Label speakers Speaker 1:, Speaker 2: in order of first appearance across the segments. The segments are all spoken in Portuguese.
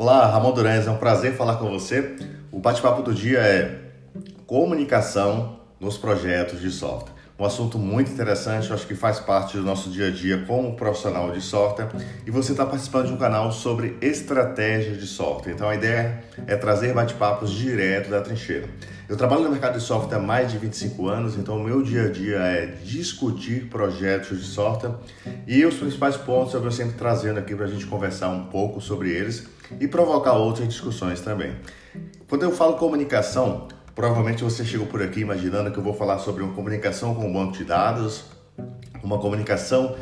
Speaker 1: Olá, Ramon Durães, é um prazer falar com você. O bate-papo do dia é comunicação nos projetos de software. Um assunto muito interessante, acho que faz parte do nosso dia a dia como profissional de software e você está participando de um canal sobre estratégia de software. Então a ideia é trazer bate-papos direto da trincheira. Eu trabalho no mercado de software há mais de 25 anos, então o meu dia a dia é discutir projetos de software e os principais pontos eu vou sempre trazendo aqui para a gente conversar um pouco sobre eles e provocar outras discussões também. Quando eu falo comunicação, Provavelmente você chegou por aqui imaginando que eu vou falar sobre uma comunicação com um banco de dados, uma comunicação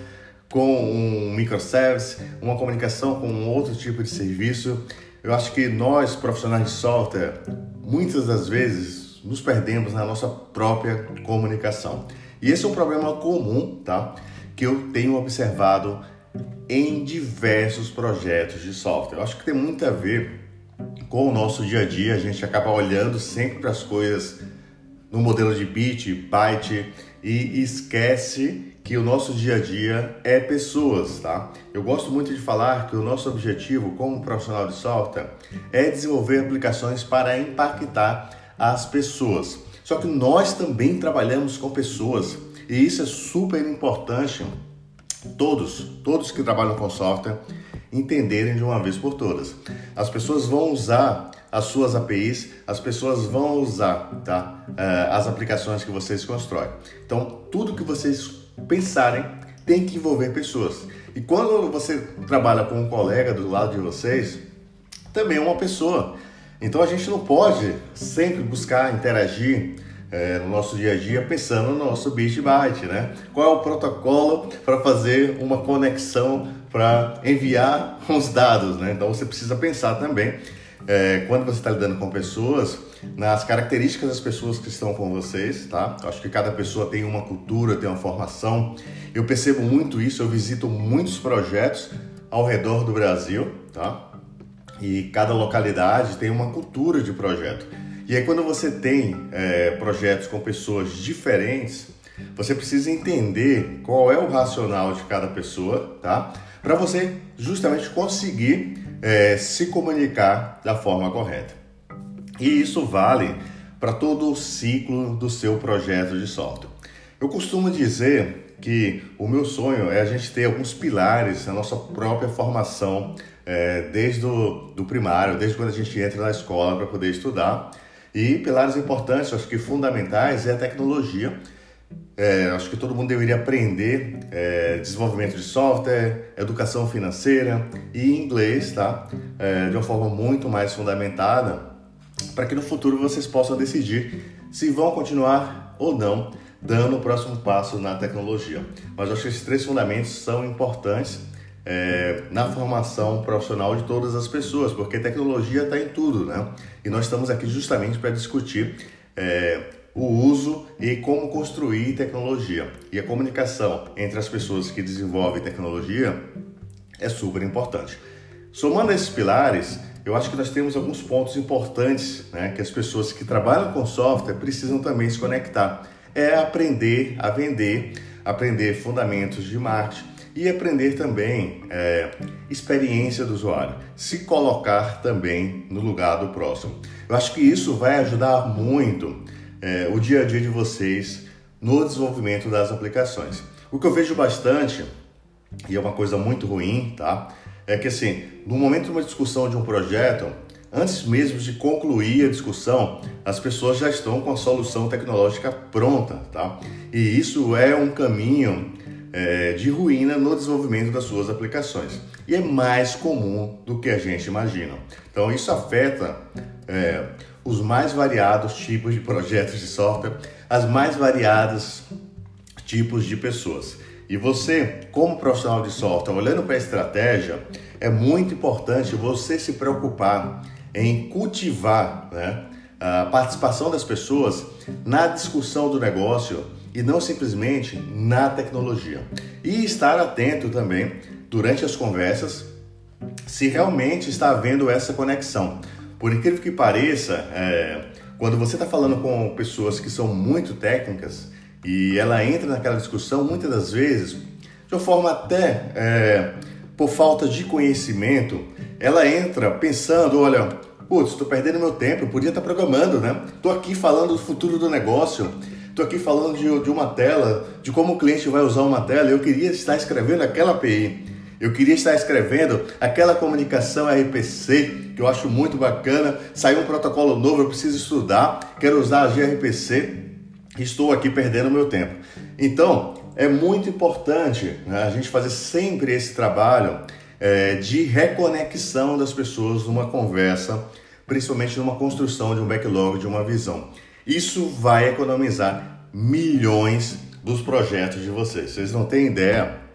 Speaker 1: com um microservice, uma comunicação com um outro tipo de serviço. Eu acho que nós, profissionais de software, muitas das vezes nos perdemos na nossa própria comunicação. E esse é um problema comum, tá? Que eu tenho observado em diversos projetos de software. Eu acho que tem muito a ver com o nosso dia a dia, a gente acaba olhando sempre para as coisas no modelo de bit, byte e esquece que o nosso dia a dia é pessoas, tá? Eu gosto muito de falar que o nosso objetivo como profissional de software é desenvolver aplicações para impactar as pessoas. Só que nós também trabalhamos com pessoas e isso é super importante. Todos, todos que trabalham com software entenderem de uma vez por todas. As pessoas vão usar as suas APIs, as pessoas vão usar tá, uh, as aplicações que vocês constroem. Então, tudo que vocês pensarem tem que envolver pessoas. E quando você trabalha com um colega do lado de vocês, também é uma pessoa. Então a gente não pode sempre buscar interagir é, no nosso dia a dia pensando no nosso bit byte, né? Qual é o protocolo para fazer uma conexão para enviar os dados, né? Então você precisa pensar também é, quando você está lidando com pessoas nas características das pessoas que estão com vocês, tá? Eu acho que cada pessoa tem uma cultura, tem uma formação. Eu percebo muito isso. Eu visito muitos projetos ao redor do Brasil, tá? E cada localidade tem uma cultura de projeto. E aí quando você tem é, projetos com pessoas diferentes, você precisa entender qual é o racional de cada pessoa, tá? Para você justamente conseguir é, se comunicar da forma correta. E isso vale para todo o ciclo do seu projeto de software. Eu costumo dizer que o meu sonho é a gente ter alguns pilares na nossa própria formação, é, desde o do primário, desde quando a gente entra na escola para poder estudar. E pilares importantes, acho que fundamentais, é a tecnologia é, acho que todo mundo deveria aprender é, desenvolvimento de software, educação financeira e inglês, tá? É, de uma forma muito mais fundamentada, para que no futuro vocês possam decidir se vão continuar ou não dando o próximo passo na tecnologia. Mas acho que esses três fundamentos são importantes é, na formação profissional de todas as pessoas, porque tecnologia está em tudo, né? E nós estamos aqui justamente para discutir é, o uso e como construir tecnologia. E a comunicação entre as pessoas que desenvolvem tecnologia é super importante. Somando esses pilares, eu acho que nós temos alguns pontos importantes né, que as pessoas que trabalham com software precisam também se conectar. É aprender a vender, aprender fundamentos de marketing e aprender também é, experiência do usuário, se colocar também no lugar do próximo. Eu acho que isso vai ajudar muito é, o dia a dia de vocês no desenvolvimento das aplicações. O que eu vejo bastante, e é uma coisa muito ruim, tá? É que assim, no momento de uma discussão de um projeto, antes mesmo de concluir a discussão, as pessoas já estão com a solução tecnológica pronta, tá? E isso é um caminho é, de ruína no desenvolvimento das suas aplicações. E é mais comum do que a gente imagina. Então isso afeta é, os mais variados tipos de projetos de software, as mais variadas tipos de pessoas. E você, como profissional de software, olhando para a estratégia, é muito importante você se preocupar em cultivar né, a participação das pessoas na discussão do negócio e não simplesmente na tecnologia. E estar atento também durante as conversas se realmente está havendo essa conexão. Por incrível que pareça, é, quando você está falando com pessoas que são muito técnicas e ela entra naquela discussão, muitas das vezes, de uma forma até é, por falta de conhecimento, ela entra pensando, olha, putz, estou perdendo meu tempo, eu podia estar programando, né? Estou aqui falando do futuro do negócio, estou aqui falando de, de uma tela, de como o cliente vai usar uma tela, eu queria estar escrevendo aquela API. Eu queria estar escrevendo aquela comunicação RPC que eu acho muito bacana. Saiu um protocolo novo, eu preciso estudar, quero usar a gRPC. Estou aqui perdendo meu tempo. Então, é muito importante né, a gente fazer sempre esse trabalho é, de reconexão das pessoas numa conversa, principalmente numa construção de um backlog, de uma visão. Isso vai economizar milhões dos projetos de vocês. Vocês não têm ideia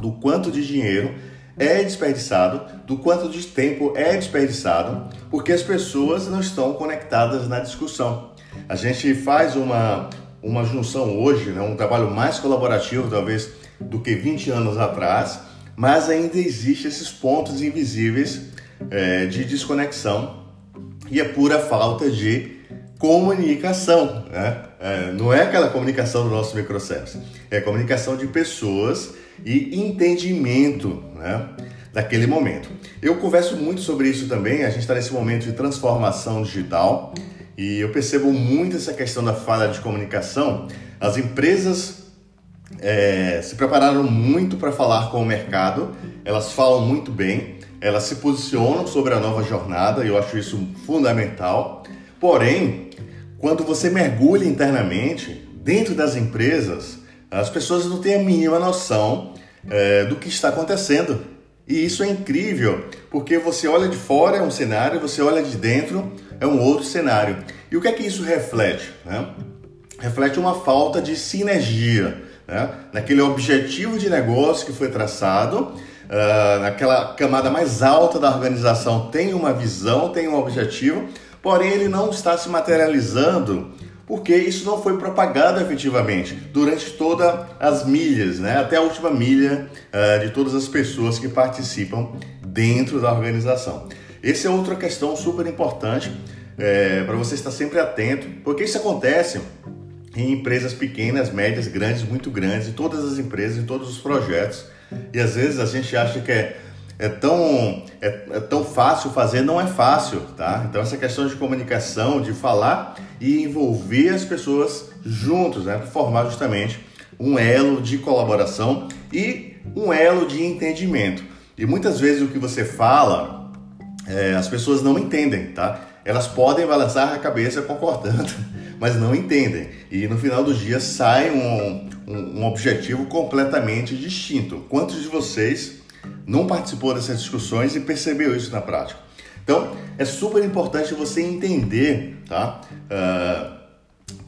Speaker 1: do quanto de dinheiro é desperdiçado, do quanto de tempo é desperdiçado, porque as pessoas não estão conectadas na discussão. A gente faz uma, uma junção hoje, né, um trabalho mais colaborativo, talvez, do que 20 anos atrás, mas ainda existe esses pontos invisíveis é, de desconexão e é pura falta de comunicação. Né? É, não é aquela comunicação do nosso microservice, é comunicação de pessoas e entendimento né, daquele momento. Eu converso muito sobre isso também, a gente está nesse momento de transformação digital e eu percebo muito essa questão da falha de comunicação. As empresas é, se prepararam muito para falar com o mercado, elas falam muito bem, elas se posicionam sobre a nova jornada e eu acho isso fundamental. Porém, quando você mergulha internamente dentro das empresas, as pessoas não têm a mínima noção é, do que está acontecendo. E isso é incrível, porque você olha de fora é um cenário, você olha de dentro é um outro cenário. E o que é que isso reflete? Né? Reflete uma falta de sinergia né? naquele objetivo de negócio que foi traçado. Uh, naquela camada mais alta da organização tem uma visão, tem um objetivo, porém ele não está se materializando porque isso não foi propagado efetivamente durante todas as milhas, né? até a última milha uh, de todas as pessoas que participam dentro da organização. Essa é outra questão super importante é, para você estar sempre atento, porque isso acontece em empresas pequenas, médias, grandes, muito grandes, em todas as empresas, em todos os projetos. E às vezes a gente acha que é é tão, é, é, tão fácil fazer, não é fácil, tá? Então essa questão de comunicação, de falar e envolver as pessoas juntos, né? Para formar justamente um elo de colaboração e um elo de entendimento. E muitas vezes o que você fala, é, as pessoas não entendem, tá? Elas podem balançar a cabeça concordando, mas não entendem. E no final do dia sai um, um, um objetivo completamente distinto. Quantos de vocês não participou dessas discussões e percebeu isso na prática. Então, é super importante você entender tá? Uh,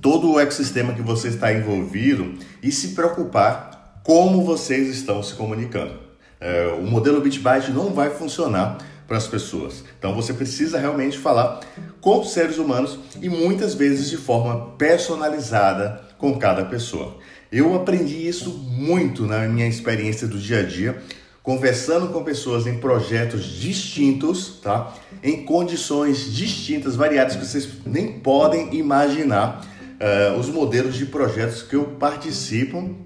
Speaker 1: todo o ecossistema que você está envolvido e se preocupar como vocês estão se comunicando. Uh, o modelo Bitbyte não vai funcionar para as pessoas. Então você precisa realmente falar com os seres humanos e muitas vezes de forma personalizada com cada pessoa. Eu aprendi isso muito na minha experiência do dia a dia conversando com pessoas em projetos distintos, tá? Em condições distintas, variadas que vocês nem podem imaginar. Uh, os modelos de projetos que eu participo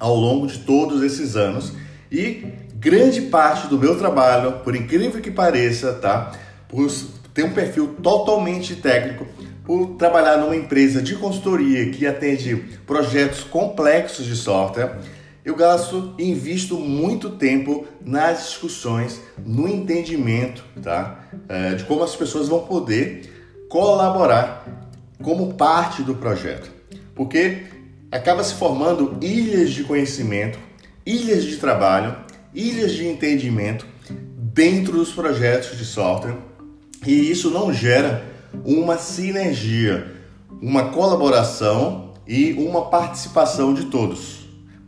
Speaker 1: ao longo de todos esses anos e grande parte do meu trabalho, por incrível que pareça, tá? Por ter um perfil totalmente técnico, por trabalhar numa empresa de consultoria que atende projetos complexos de software eu gasto e invisto muito tempo nas discussões, no entendimento, tá? É, de como as pessoas vão poder colaborar como parte do projeto. Porque acaba se formando ilhas de conhecimento, ilhas de trabalho, ilhas de entendimento dentro dos projetos de software e isso não gera uma sinergia, uma colaboração e uma participação de todos.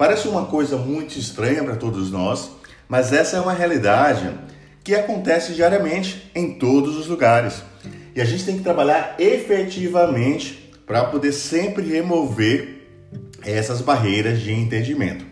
Speaker 1: Parece uma coisa muito estranha para todos nós, mas essa é uma realidade que acontece diariamente em todos os lugares. E a gente tem que trabalhar efetivamente para poder sempre remover essas barreiras de entendimento.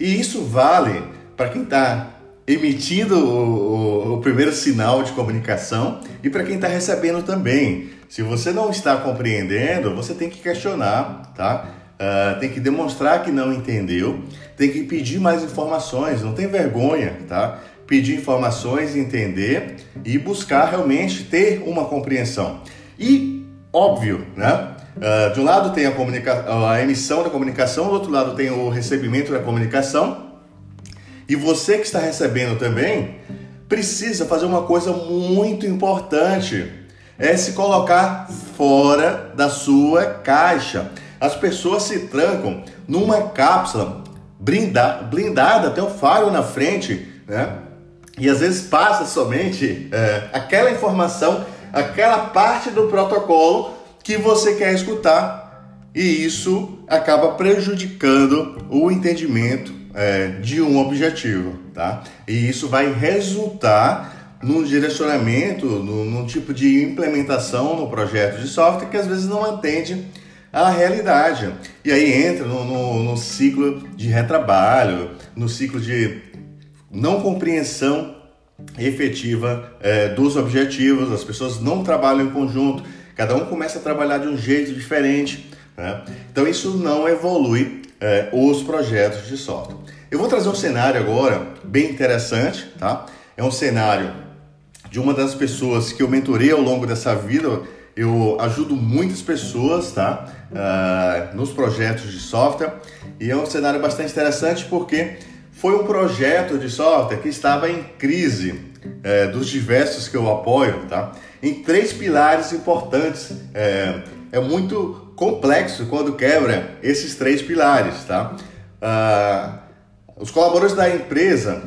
Speaker 1: E isso vale para quem está emitindo o, o, o, primeiro sinal de comunicação e para quem está recebendo também. Se você não está compreendendo, você tem que questionar, tá? Uh, tem que demonstrar que não entendeu, tem que pedir mais informações, não tem vergonha, tá? Pedir informações, entender e buscar realmente ter uma compreensão. E óbvio, né? Uh, de um lado tem a, a emissão da comunicação, do outro lado tem o recebimento da comunicação. E você que está recebendo também precisa fazer uma coisa muito importante: é se colocar fora da sua caixa. As pessoas se trancam numa cápsula blindada, blindada tem um faro na frente, né? E às vezes passa somente é, aquela informação, aquela parte do protocolo que você quer escutar, e isso acaba prejudicando o entendimento é, de um objetivo, tá? E isso vai resultar num direcionamento, num, num tipo de implementação no projeto de software que às vezes não atende à realidade. E aí entra no, no, no ciclo de retrabalho, no ciclo de não compreensão efetiva é, dos objetivos, as pessoas não trabalham em conjunto, cada um começa a trabalhar de um jeito diferente. Né? Então isso não evolui é, os projetos de software. Eu vou trazer um cenário agora bem interessante, tá? É um cenário de uma das pessoas que eu mentorei ao longo dessa vida. Eu ajudo muitas pessoas, tá? Uh, nos projetos de software e é um cenário bastante interessante porque foi um projeto de software que estava em crise é, dos diversos que eu apoio, tá? Em três pilares importantes. É, é muito complexo quando quebra esses três pilares, tá? Uh, os colaboradores da empresa,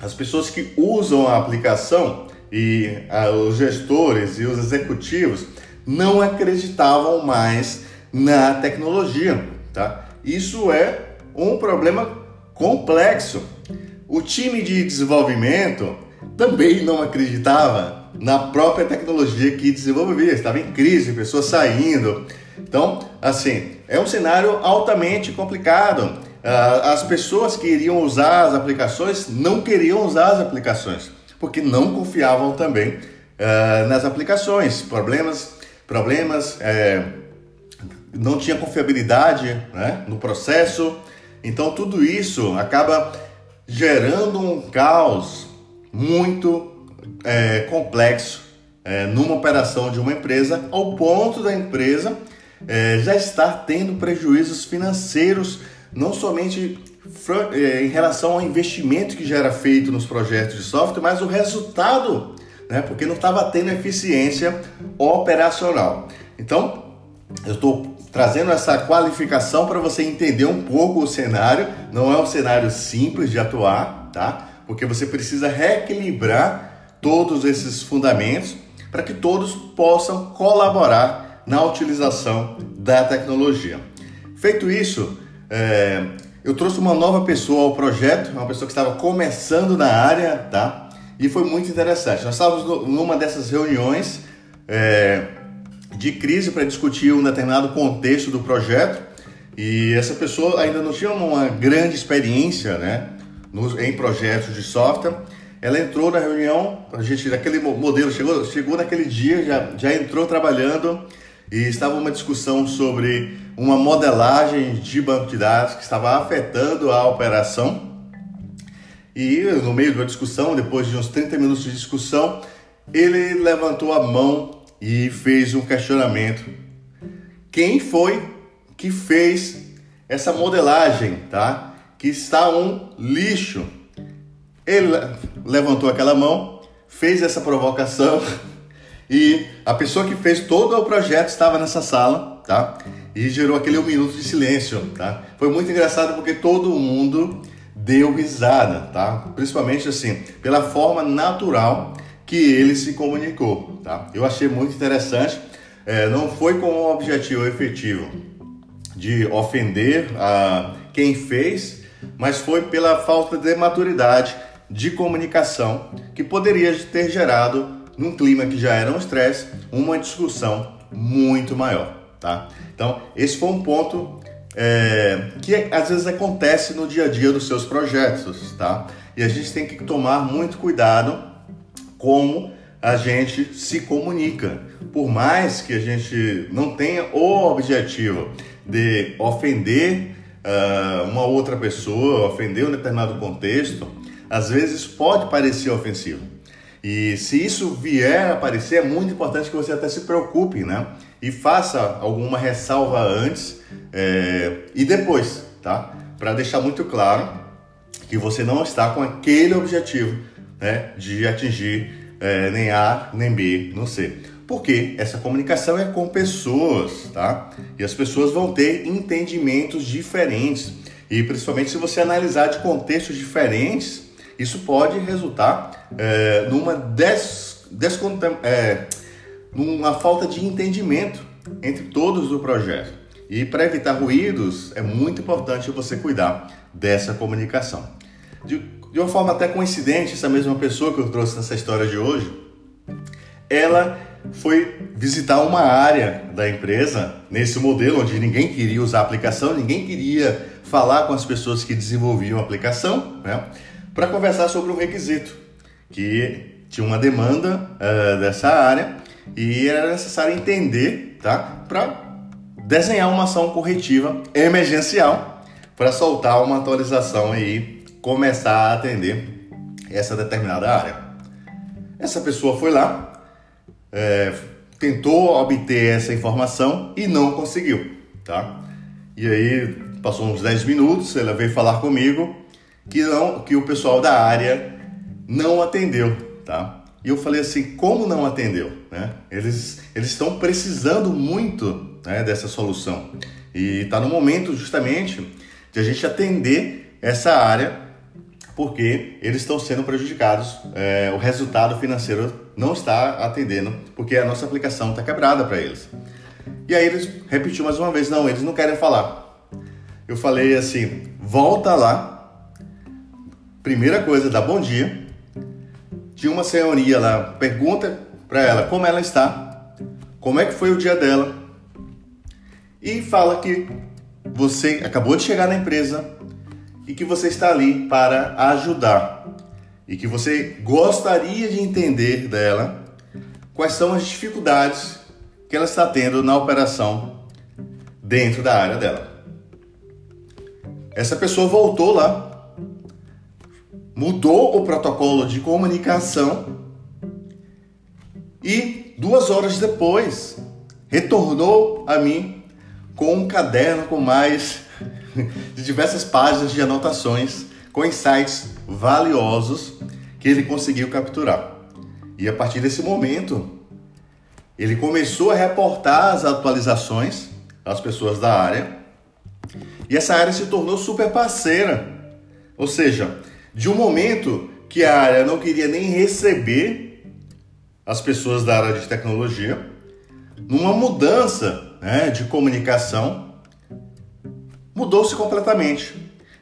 Speaker 1: as pessoas que usam a aplicação e ah, os gestores e os executivos não acreditavam mais na tecnologia, tá? Isso é um problema complexo. O time de desenvolvimento também não acreditava na própria tecnologia que desenvolvia, estava em crise, pessoas saindo. Então, assim, é um cenário altamente complicado. Ah, as pessoas que iriam usar as aplicações não queriam usar as aplicações, porque não confiavam também uh, nas aplicações. Problemas, problemas, é, não tinha confiabilidade né, no processo. Então tudo isso acaba gerando um caos muito é, complexo é, numa operação de uma empresa, ao ponto da empresa é, já estar tendo prejuízos financeiros não somente é, em relação ao investimento que já era feito nos projetos de software, mas o resultado, né? porque não estava tendo eficiência operacional. Então, eu estou trazendo essa qualificação para você entender um pouco o cenário. Não é um cenário simples de atuar, tá? Porque você precisa reequilibrar todos esses fundamentos para que todos possam colaborar na utilização da tecnologia. Feito isso, é, eu trouxe uma nova pessoa ao projeto, uma pessoa que estava começando na área, tá? E foi muito interessante. Nós estávamos numa dessas reuniões é, de crise para discutir um determinado contexto do projeto e essa pessoa ainda não tinha uma grande experiência, né, nos, em projetos de software. Ela entrou na reunião, a gente daquele modelo chegou, chegou naquele dia, já, já entrou trabalhando e estava uma discussão sobre uma modelagem de banco de dados que estava afetando a operação. E no meio da discussão, depois de uns 30 minutos de discussão, ele levantou a mão e fez um questionamento. Quem foi que fez essa modelagem, tá? Que está um lixo. Ele levantou aquela mão, fez essa provocação e a pessoa que fez todo o projeto estava nessa sala, tá? E gerou aquele um minuto de silêncio, tá? Foi muito engraçado porque todo mundo deu risada, tá? Principalmente assim, pela forma natural que ele se comunicou, tá? Eu achei muito interessante. É, não foi com o objetivo efetivo de ofender a quem fez, mas foi pela falta de maturidade de comunicação que poderia ter gerado num clima que já era um estresse, uma discussão muito maior, tá? Então, esse foi um ponto é, que às vezes acontece no dia a dia dos seus projetos, tá? E a gente tem que tomar muito cuidado como a gente se comunica. Por mais que a gente não tenha o objetivo de ofender uh, uma outra pessoa, ofender um determinado contexto, às vezes pode parecer ofensivo. E se isso vier a aparecer, é muito importante que você até se preocupe, né? E faça alguma ressalva antes é, e depois, tá? Para deixar muito claro que você não está com aquele objetivo né, de atingir é, nem A nem B no C. Porque essa comunicação é com pessoas, tá? E as pessoas vão ter entendimentos diferentes. E principalmente se você analisar de contextos diferentes, isso pode resultar é, numa des, descontem, é, numa falta de entendimento entre todos do projeto. E para evitar ruídos, é muito importante você cuidar dessa comunicação. De, de uma forma até coincidente, essa mesma pessoa que eu trouxe nessa história de hoje, ela foi visitar uma área da empresa nesse modelo onde ninguém queria usar a aplicação, ninguém queria falar com as pessoas que desenvolviam a aplicação, né, para conversar sobre um requisito que tinha uma demanda uh, dessa área e era necessário entender, tá, para desenhar uma ação corretiva emergencial para soltar uma atualização e começar a atender essa determinada área. Essa pessoa foi lá, é, tentou obter essa informação e não conseguiu, tá? E aí passou uns 10 minutos, ela veio falar comigo que não, que o pessoal da área não atendeu, tá? E eu falei assim, como não atendeu, né? Eles eles estão precisando muito né, dessa solução e está no momento justamente de a gente atender essa área porque eles estão sendo prejudicados, é, o resultado financeiro não está atendendo, porque a nossa aplicação está quebrada para eles. E aí eles repetiu mais uma vez, não, eles não querem falar. Eu falei assim, volta lá, primeira coisa, dá bom dia, tinha uma senhoria lá, pergunta para ela como ela está, como é que foi o dia dela, e fala que você acabou de chegar na empresa, e que você está ali para ajudar e que você gostaria de entender dela quais são as dificuldades que ela está tendo na operação dentro da área dela. Essa pessoa voltou lá, mudou o protocolo de comunicação e duas horas depois retornou a mim com um caderno com mais de diversas páginas de anotações com insights valiosos que ele conseguiu capturar. E a partir desse momento, ele começou a reportar as atualizações às pessoas da área e essa área se tornou super parceira. Ou seja, de um momento que a área não queria nem receber as pessoas da área de tecnologia, numa mudança né, de comunicação mudou-se completamente.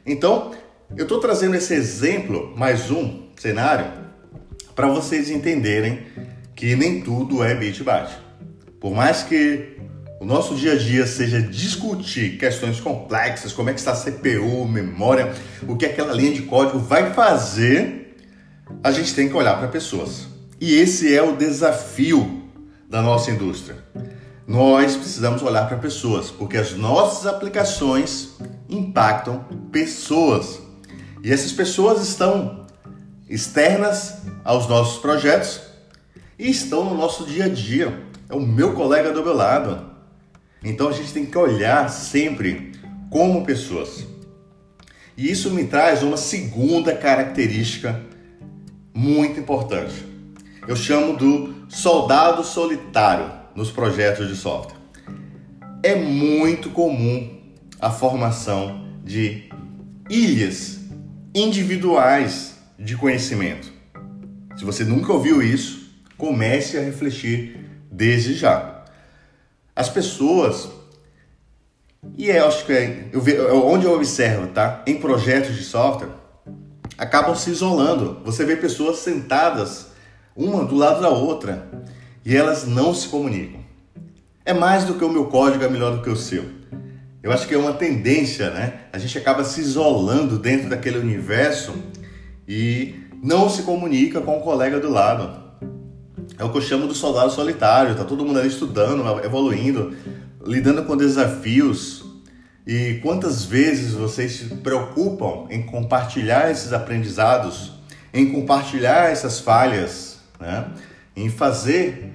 Speaker 1: Então, eu estou trazendo esse exemplo, mais um cenário, para vocês entenderem que nem tudo é bit-bate. Por mais que o nosso dia a dia seja discutir questões complexas, como é que está a CPU, memória, o que aquela linha de código vai fazer, a gente tem que olhar para pessoas. E esse é o desafio da nossa indústria. Nós precisamos olhar para pessoas, porque as nossas aplicações impactam pessoas. E essas pessoas estão externas aos nossos projetos e estão no nosso dia a dia. É o meu colega do meu lado. Então a gente tem que olhar sempre como pessoas. E isso me traz uma segunda característica muito importante. Eu chamo do soldado solitário nos projetos de software. É muito comum a formação de ilhas individuais de conhecimento. Se você nunca ouviu isso, comece a refletir desde já. As pessoas, e é, acho que é, eu ve, é onde eu observo, tá? Em projetos de software, acabam se isolando. Você vê pessoas sentadas uma do lado da outra e elas não se comunicam. É mais do que o meu código é melhor do que o seu. Eu acho que é uma tendência, né? A gente acaba se isolando dentro daquele universo e não se comunica com o colega do lado. É o que eu chamo do soldado solitário. Tá todo mundo ali estudando, evoluindo, lidando com desafios E quantas vezes vocês se preocupam em compartilhar esses aprendizados, em compartilhar essas falhas, né? em fazer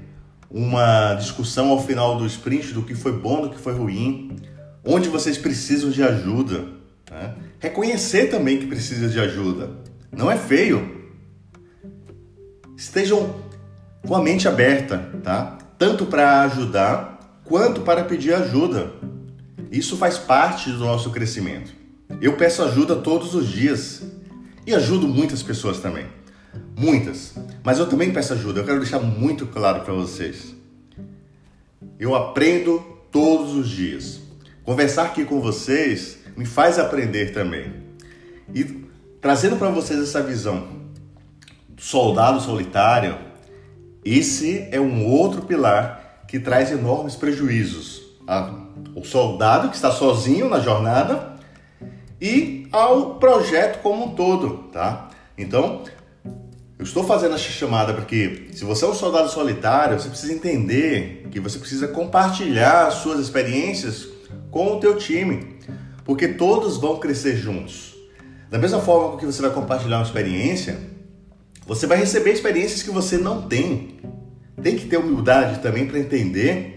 Speaker 1: uma discussão ao final do sprint do que foi bom, do que foi ruim, onde vocês precisam de ajuda. Né? Reconhecer também que precisa de ajuda. Não é feio. Estejam com a mente aberta, tá? Tanto para ajudar quanto para pedir ajuda. Isso faz parte do nosso crescimento. Eu peço ajuda todos os dias e ajudo muitas pessoas também. Muitas. Mas eu também peço ajuda. Eu quero deixar muito claro para vocês. Eu aprendo todos os dias. Conversar aqui com vocês me faz aprender também. E trazendo para vocês essa visão do soldado solitário, esse é um outro pilar que traz enormes prejuízos. O soldado que está sozinho na jornada e ao projeto como um todo, tá? Então, eu estou fazendo essa chamada porque se você é um soldado solitário, você precisa entender que você precisa compartilhar suas experiências com o teu time, porque todos vão crescer juntos. Da mesma forma que você vai compartilhar uma experiência, você vai receber experiências que você não tem. Tem que ter humildade também para entender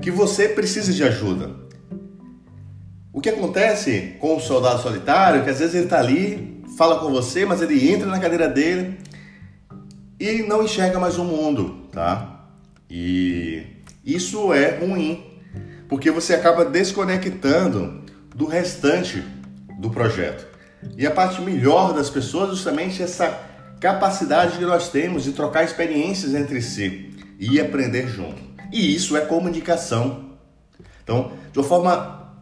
Speaker 1: que você precisa de ajuda. O que acontece com o soldado solitário é que às vezes ele está ali, fala com você, mas ele entra na cadeira dele e não enxerga mais o mundo, tá? E isso é ruim, porque você acaba desconectando do restante do projeto. E a parte melhor das pessoas é justamente essa capacidade que nós temos de trocar experiências entre si e aprender junto. E isso é comunicação. Então, de uma forma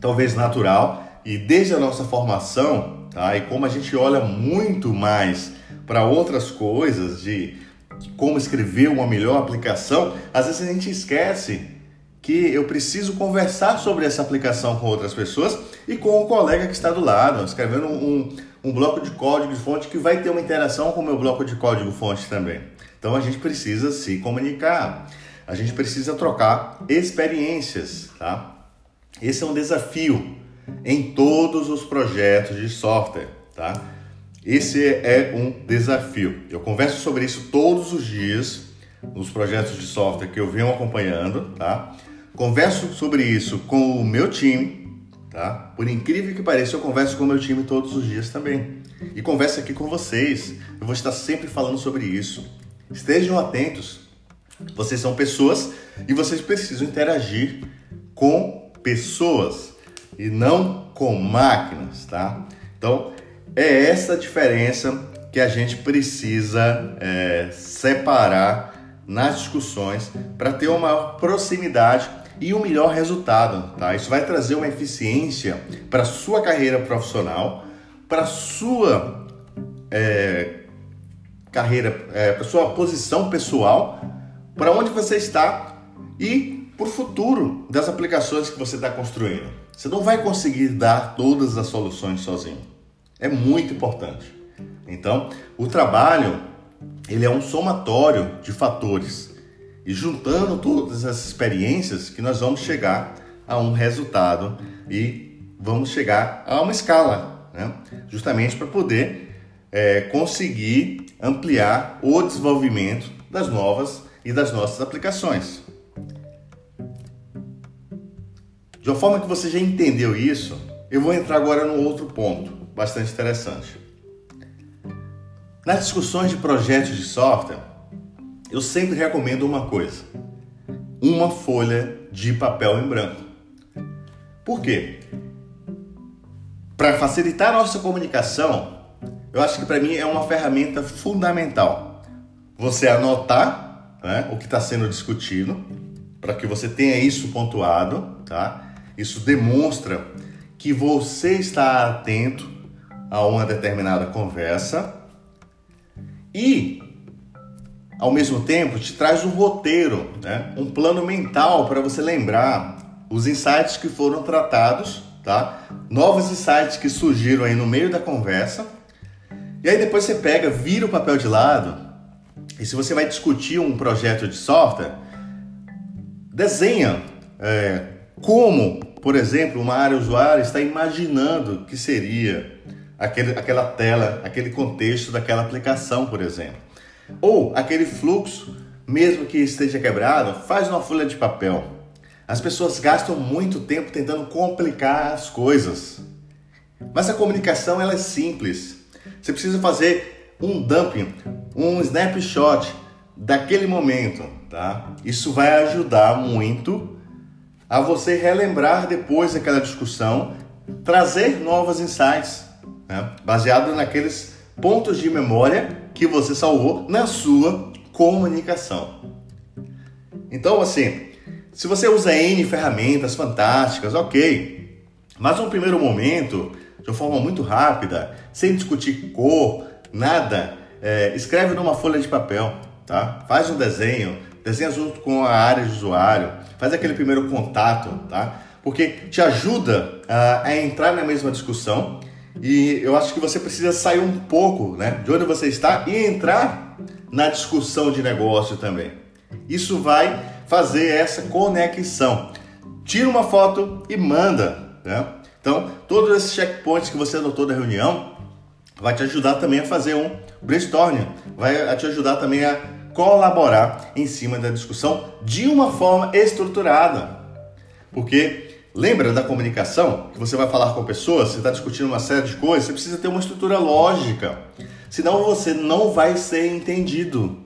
Speaker 1: talvez natural e desde a nossa formação, tá? E como a gente olha muito mais para outras coisas de como escrever uma melhor aplicação, às vezes a gente esquece que eu preciso conversar sobre essa aplicação com outras pessoas e com o colega que está do lado, escrevendo um, um bloco de código de fonte que vai ter uma interação com o meu bloco de código fonte também. Então a gente precisa se comunicar, a gente precisa trocar experiências, tá? Esse é um desafio em todos os projetos de software, tá? Esse é um desafio. Eu converso sobre isso todos os dias nos projetos de software que eu venho acompanhando, tá? Converso sobre isso com o meu time, tá? Por incrível que pareça, eu converso com o meu time todos os dias também. E converso aqui com vocês. Eu vou estar sempre falando sobre isso. Estejam atentos. Vocês são pessoas e vocês precisam interagir com pessoas e não com máquinas, tá? Então, é essa diferença que a gente precisa é, separar nas discussões para ter uma maior proximidade e um melhor resultado, tá? Isso vai trazer uma eficiência para sua carreira profissional, para sua é, carreira, é, para sua posição pessoal, para onde você está e para o futuro das aplicações que você está construindo. Você não vai conseguir dar todas as soluções sozinho. É muito importante. Então, o trabalho ele é um somatório de fatores e juntando todas essas experiências que nós vamos chegar a um resultado e vamos chegar a uma escala, né? justamente para poder é, conseguir ampliar o desenvolvimento das novas e das nossas aplicações. De uma forma que você já entendeu isso, eu vou entrar agora num outro ponto bastante interessante. Nas discussões de projetos de software, eu sempre recomendo uma coisa: uma folha de papel em branco. Por quê? Para facilitar a nossa comunicação, eu acho que para mim é uma ferramenta fundamental. Você anotar né, o que está sendo discutido, para que você tenha isso pontuado, tá? Isso demonstra que você está atento a uma determinada conversa e ao mesmo tempo te traz um roteiro, né? um plano mental para você lembrar os insights que foram tratados, tá? novos insights que surgiram aí no meio da conversa. E aí depois você pega, vira o papel de lado e se você vai discutir um projeto de software, desenha é, como por exemplo, uma área usuária está imaginando que seria aquele, aquela tela, aquele contexto daquela aplicação, por exemplo. Ou aquele fluxo, mesmo que esteja quebrado, faz uma folha de papel. As pessoas gastam muito tempo tentando complicar as coisas. Mas a comunicação ela é simples. Você precisa fazer um dumping, um snapshot daquele momento, tá? Isso vai ajudar muito a você relembrar depois daquela discussão, trazer novos insights, né? baseado naqueles pontos de memória que você salvou na sua comunicação. Então, assim, se você usa N ferramentas fantásticas, ok, mas no primeiro momento, de uma forma muito rápida, sem discutir cor, nada, é, escreve numa folha de papel, tá? Faz um desenho, desenha junto com a área de usuário, faz aquele primeiro contato, tá? Porque te ajuda a, a entrar na mesma discussão e eu acho que você precisa sair um pouco, né, de onde você está e entrar na discussão de negócio também. Isso vai fazer essa conexão. Tira uma foto e manda, né? Então, todos esses checkpoints que você anotou da reunião vai te ajudar também a fazer um brainstorming, vai te ajudar também a colaborar em cima da discussão de uma forma estruturada. Porque lembra da comunicação, que você vai falar com pessoas, você está discutindo uma série de coisas, você precisa ter uma estrutura lógica. Senão você não vai ser entendido.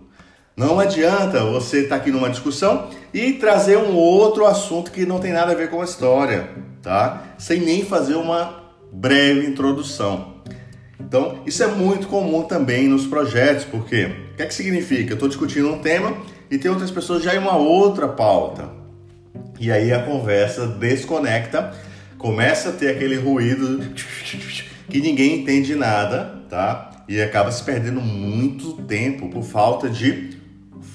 Speaker 1: Não adianta você estar tá aqui numa discussão e trazer um outro assunto que não tem nada a ver com a história, tá? Sem nem fazer uma breve introdução. Então, isso é muito comum também nos projetos, porque o que, é que significa? Eu estou discutindo um tema e tem outras pessoas já em uma outra pauta. E aí a conversa desconecta, começa a ter aquele ruído que ninguém entende nada, tá? E acaba se perdendo muito tempo por falta de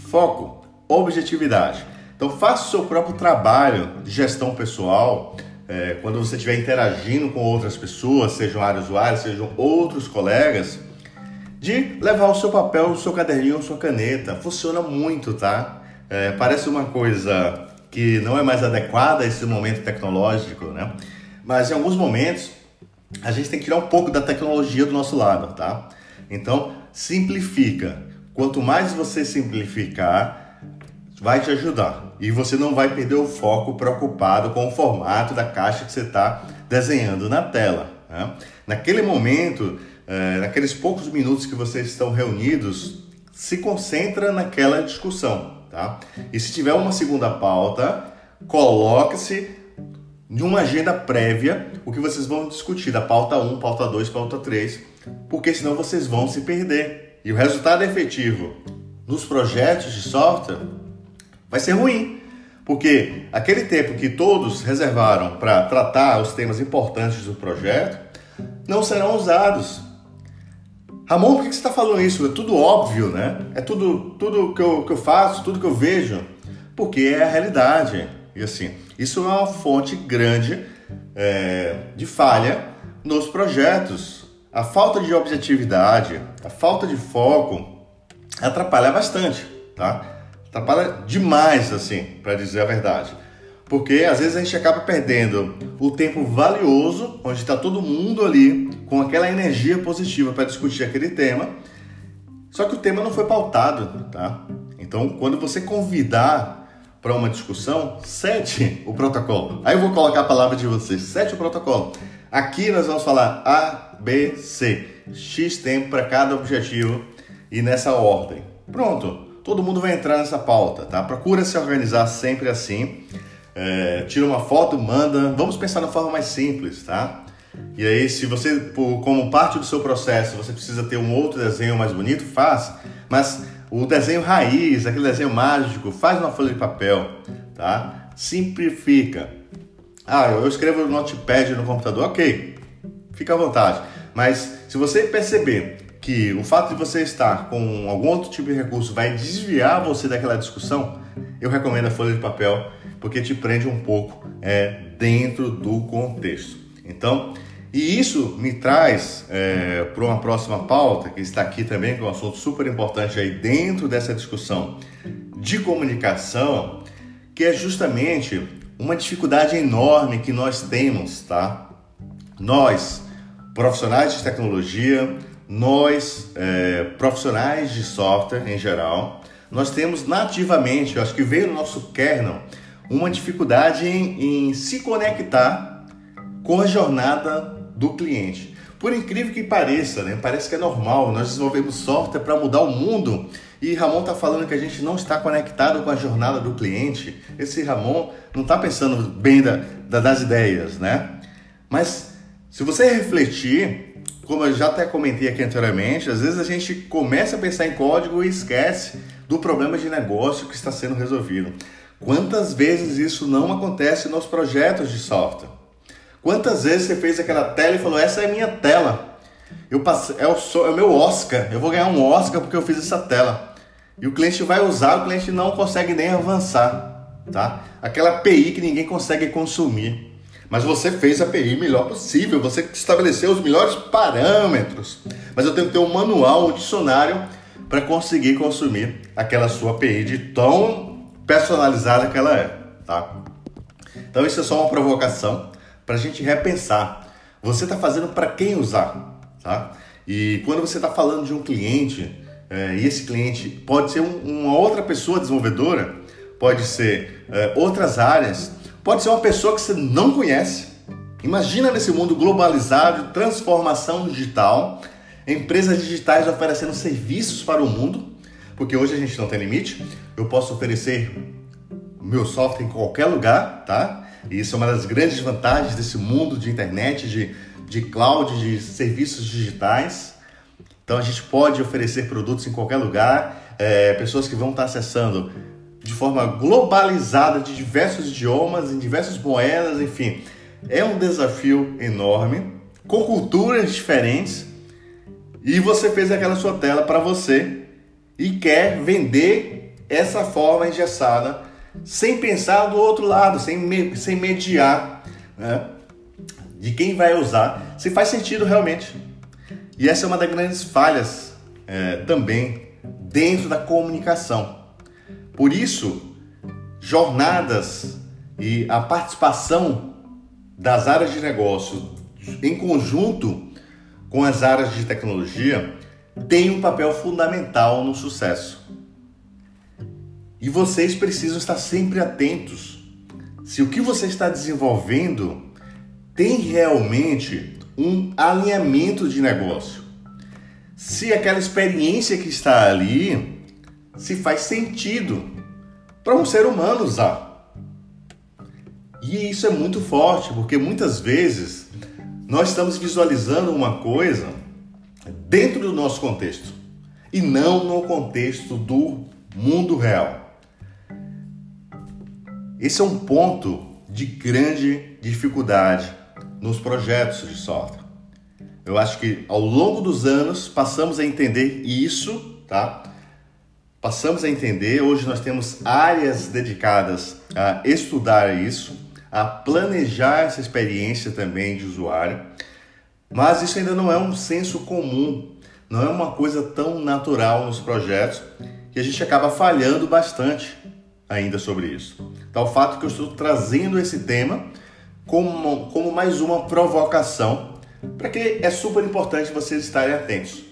Speaker 1: foco, objetividade. Então faça o seu próprio trabalho de gestão pessoal, é, quando você estiver interagindo com outras pessoas, sejam áreas usuários, sejam outros colegas, de levar o seu papel, o seu caderninho, a sua caneta. Funciona muito, tá? É, parece uma coisa que não é mais adequada a esse momento tecnológico, né? Mas em alguns momentos a gente tem que tirar um pouco da tecnologia do nosso lado, tá? Então simplifica. Quanto mais você simplificar, vai te ajudar e você não vai perder o foco preocupado com o formato da caixa que você está desenhando na tela. Né? Naquele momento, é, naqueles poucos minutos que vocês estão reunidos, se concentra naquela discussão. Tá? E se tiver uma segunda pauta, coloque-se de uma agenda prévia o que vocês vão discutir, da pauta 1, pauta 2, pauta 3, porque senão vocês vão se perder. E o resultado efetivo nos projetos de software vai ser ruim. Porque aquele tempo que todos reservaram para tratar os temas importantes do projeto não serão usados. Ramon, por que você está falando isso? É tudo óbvio, né? É tudo, tudo que, eu, que eu faço, tudo que eu vejo. Porque é a realidade. E assim, isso é uma fonte grande é, de falha nos projetos. A falta de objetividade, a falta de foco atrapalha bastante, tá? Atrapalha demais, assim, para dizer a verdade. Porque às vezes a gente acaba perdendo o tempo valioso, onde está todo mundo ali com aquela energia positiva para discutir aquele tema, só que o tema não foi pautado, tá? Então, quando você convidar para uma discussão, sete o protocolo. Aí eu vou colocar a palavra de vocês, sete o protocolo. Aqui nós vamos falar A, B, C, X tempo para cada objetivo e nessa ordem. Pronto todo mundo vai entrar nessa pauta, tá? Procura se organizar sempre assim. É, tira uma foto, manda. Vamos pensar na forma mais simples, tá? E aí, se você, como parte do seu processo, você precisa ter um outro desenho mais bonito, faça. Mas o desenho raiz, aquele desenho mágico, faz uma folha de papel, tá? Simplifica. Ah, eu escrevo no notepad no computador, ok. Fica à vontade. Mas se você perceber que o fato de você estar com algum outro tipo de recurso vai desviar você daquela discussão, eu recomendo a folha de papel porque te prende um pouco é, dentro do contexto. Então, e isso me traz é, para uma próxima pauta que está aqui também, que é um assunto super importante aí dentro dessa discussão de comunicação, que é justamente uma dificuldade enorme que nós temos, tá? Nós, profissionais de tecnologia, nós, é, profissionais de software em geral, nós temos nativamente, eu acho que veio no nosso kernel, uma dificuldade em, em se conectar com a jornada do cliente. Por incrível que pareça, né? parece que é normal, nós desenvolvemos software para mudar o mundo e Ramon está falando que a gente não está conectado com a jornada do cliente. Esse Ramon não está pensando bem da, da, das ideias, né? Mas se você refletir, como eu já até comentei aqui anteriormente, às vezes a gente começa a pensar em código e esquece do problema de negócio que está sendo resolvido. Quantas vezes isso não acontece nos projetos de software? Quantas vezes você fez aquela tela e falou: Essa é minha tela. Eu passei, é, o, é o meu Oscar. Eu vou ganhar um Oscar porque eu fiz essa tela. E o cliente vai usar, o cliente não consegue nem avançar, tá? Aquela API que ninguém consegue consumir. Mas você fez a API melhor possível, você estabeleceu os melhores parâmetros. Mas eu tenho que ter um manual, um dicionário para conseguir consumir aquela sua API de tão personalizada que ela é, tá? Então isso é só uma provocação para a gente repensar. Você está fazendo para quem usar, tá? E quando você está falando de um cliente, é, e esse cliente pode ser um, uma outra pessoa desenvolvedora, pode ser é, outras áreas, pode ser uma pessoa que você não conhece. Imagina nesse mundo globalizado, transformação digital, empresas digitais oferecendo serviços para o mundo, porque hoje a gente não tem limite. Eu posso oferecer meu software em qualquer lugar, tá? E isso é uma das grandes vantagens desse mundo de internet, de, de cloud, de serviços digitais. Então a gente pode oferecer produtos em qualquer lugar, é, pessoas que vão estar acessando de forma globalizada de diversos idiomas, em diversas moedas, enfim. É um desafio enorme, com culturas diferentes, e você fez aquela sua tela para você e quer vender essa forma engessada sem pensar do outro lado, sem, me, sem mediar né, de quem vai usar, se faz sentido realmente. E essa é uma das grandes falhas é, também dentro da comunicação. Por isso, jornadas e a participação das áreas de negócio em conjunto com as áreas de tecnologia tem um papel fundamental no sucesso. E vocês precisam estar sempre atentos se o que você está desenvolvendo tem realmente um alinhamento de negócio. Se aquela experiência que está ali se faz sentido para um ser humano usar. E isso é muito forte, porque muitas vezes nós estamos visualizando uma coisa dentro do nosso contexto e não no contexto do mundo real. Esse é um ponto de grande dificuldade nos projetos de software. Eu acho que ao longo dos anos passamos a entender isso, tá? Passamos a entender, hoje nós temos áreas dedicadas a estudar isso, a planejar essa experiência também de usuário, mas isso ainda não é um senso comum, não é uma coisa tão natural nos projetos que a gente acaba falhando bastante ainda sobre isso. Tá o fato que eu estou trazendo esse tema como, como mais uma provocação para que é super importante vocês estarem atentos,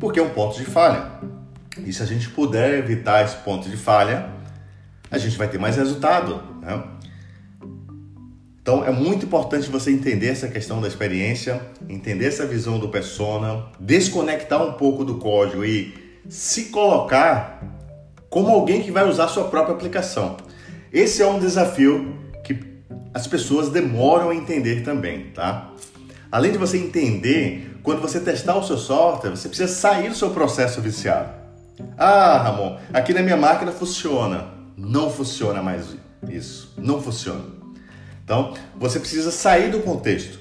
Speaker 1: porque é um ponto de falha. E se a gente puder evitar esse ponto de falha, a gente vai ter mais resultado. Né? Então é muito importante você entender essa questão da experiência, entender essa visão do persona, desconectar um pouco do código e se colocar como alguém que vai usar sua própria aplicação. Esse é um desafio que as pessoas demoram a entender também, tá? Além de você entender, quando você testar o seu software, você precisa sair do seu processo viciado. Ah, Ramon, aqui na minha máquina funciona. Não funciona mais isso. Não funciona. Então, você precisa sair do contexto,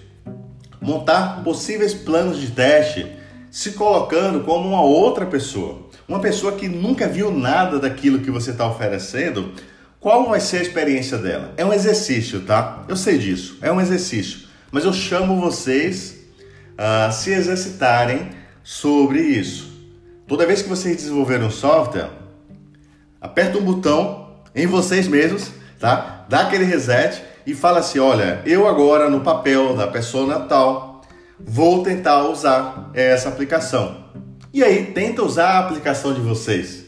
Speaker 1: montar possíveis planos de teste, se colocando como uma outra pessoa. Uma pessoa que nunca viu nada daquilo que você está oferecendo, qual vai ser a experiência dela? É um exercício, tá? Eu sei disso, é um exercício. Mas eu chamo vocês a se exercitarem sobre isso. Toda vez que vocês desenvolverem um software, aperta um botão em vocês mesmos, tá? Dá aquele reset e fala assim: olha, eu agora no papel da pessoa tal vou tentar usar essa aplicação. E aí, tenta usar a aplicação de vocês.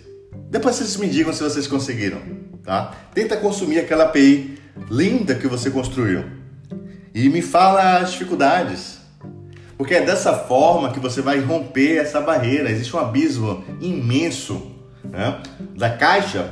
Speaker 1: Depois vocês me digam se vocês conseguiram, tá? Tenta consumir aquela API linda que você construiu. E me fala as dificuldades. Porque é dessa forma que você vai romper essa barreira. Existe um abismo imenso né? da caixa,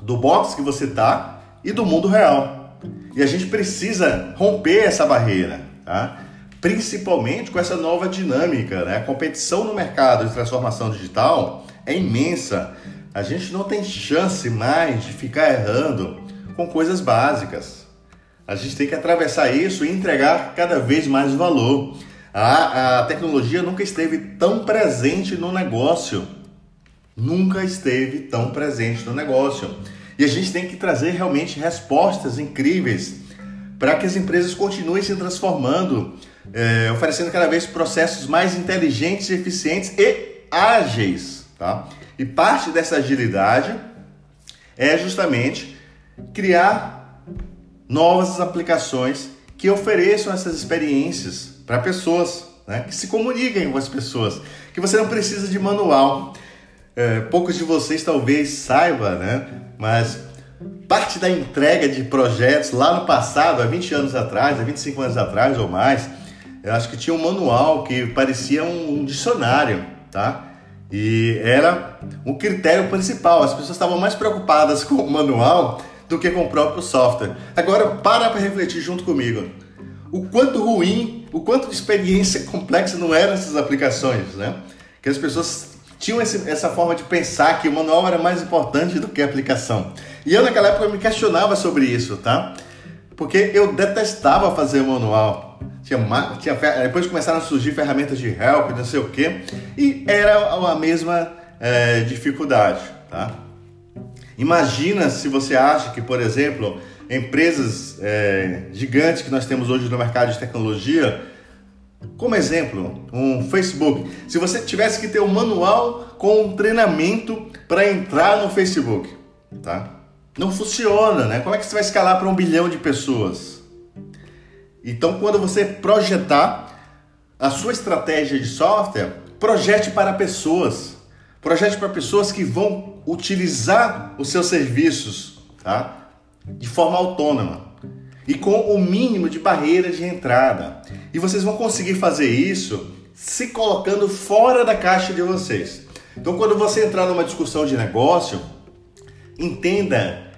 Speaker 1: do box que você tá e do mundo real. E a gente precisa romper essa barreira, tá? principalmente com essa nova dinâmica. Né? A competição no mercado de transformação digital é imensa. A gente não tem chance mais de ficar errando com coisas básicas. A gente tem que atravessar isso e entregar cada vez mais valor. A, a tecnologia nunca esteve tão presente no negócio. Nunca esteve tão presente no negócio. E a gente tem que trazer realmente respostas incríveis para que as empresas continuem se transformando é, oferecendo cada vez processos mais inteligentes, eficientes e ágeis. Tá? E parte dessa agilidade é justamente criar novas aplicações que ofereçam essas experiências para pessoas, né? que se comuniquem com as pessoas, que você não precisa de manual. É, poucos de vocês talvez saibam, né? mas parte da entrega de projetos lá no passado, há 20 anos atrás, há 25 anos atrás ou mais, eu acho que tinha um manual que parecia um, dicionário, tá? E era o critério principal. As pessoas estavam mais preocupadas com o manual do que com o próprio software. Agora, para para refletir junto comigo. O quanto ruim, o quanto de experiência complexa não eram essas aplicações, né? Que as pessoas tinham esse, essa forma de pensar que o manual era mais importante do que a aplicação. E eu naquela época me questionava sobre isso, tá? Porque eu detestava fazer manual. Tinha, tinha, depois começaram a surgir ferramentas de help, não sei o que, e era a mesma é, dificuldade. Tá? Imagina se você acha que, por exemplo, empresas é, gigantes que nós temos hoje no mercado de tecnologia, como exemplo, um Facebook, se você tivesse que ter um manual com um treinamento para entrar no Facebook, tá? Não funciona, né? Como é que você vai escalar para um bilhão de pessoas? Então, quando você projetar a sua estratégia de software, projete para pessoas. Projete para pessoas que vão utilizar os seus serviços tá? De forma autônoma e com o mínimo de barreiras de entrada. E vocês vão conseguir fazer isso se colocando fora da caixa de vocês. Então, quando você entrar numa discussão de negócio, entenda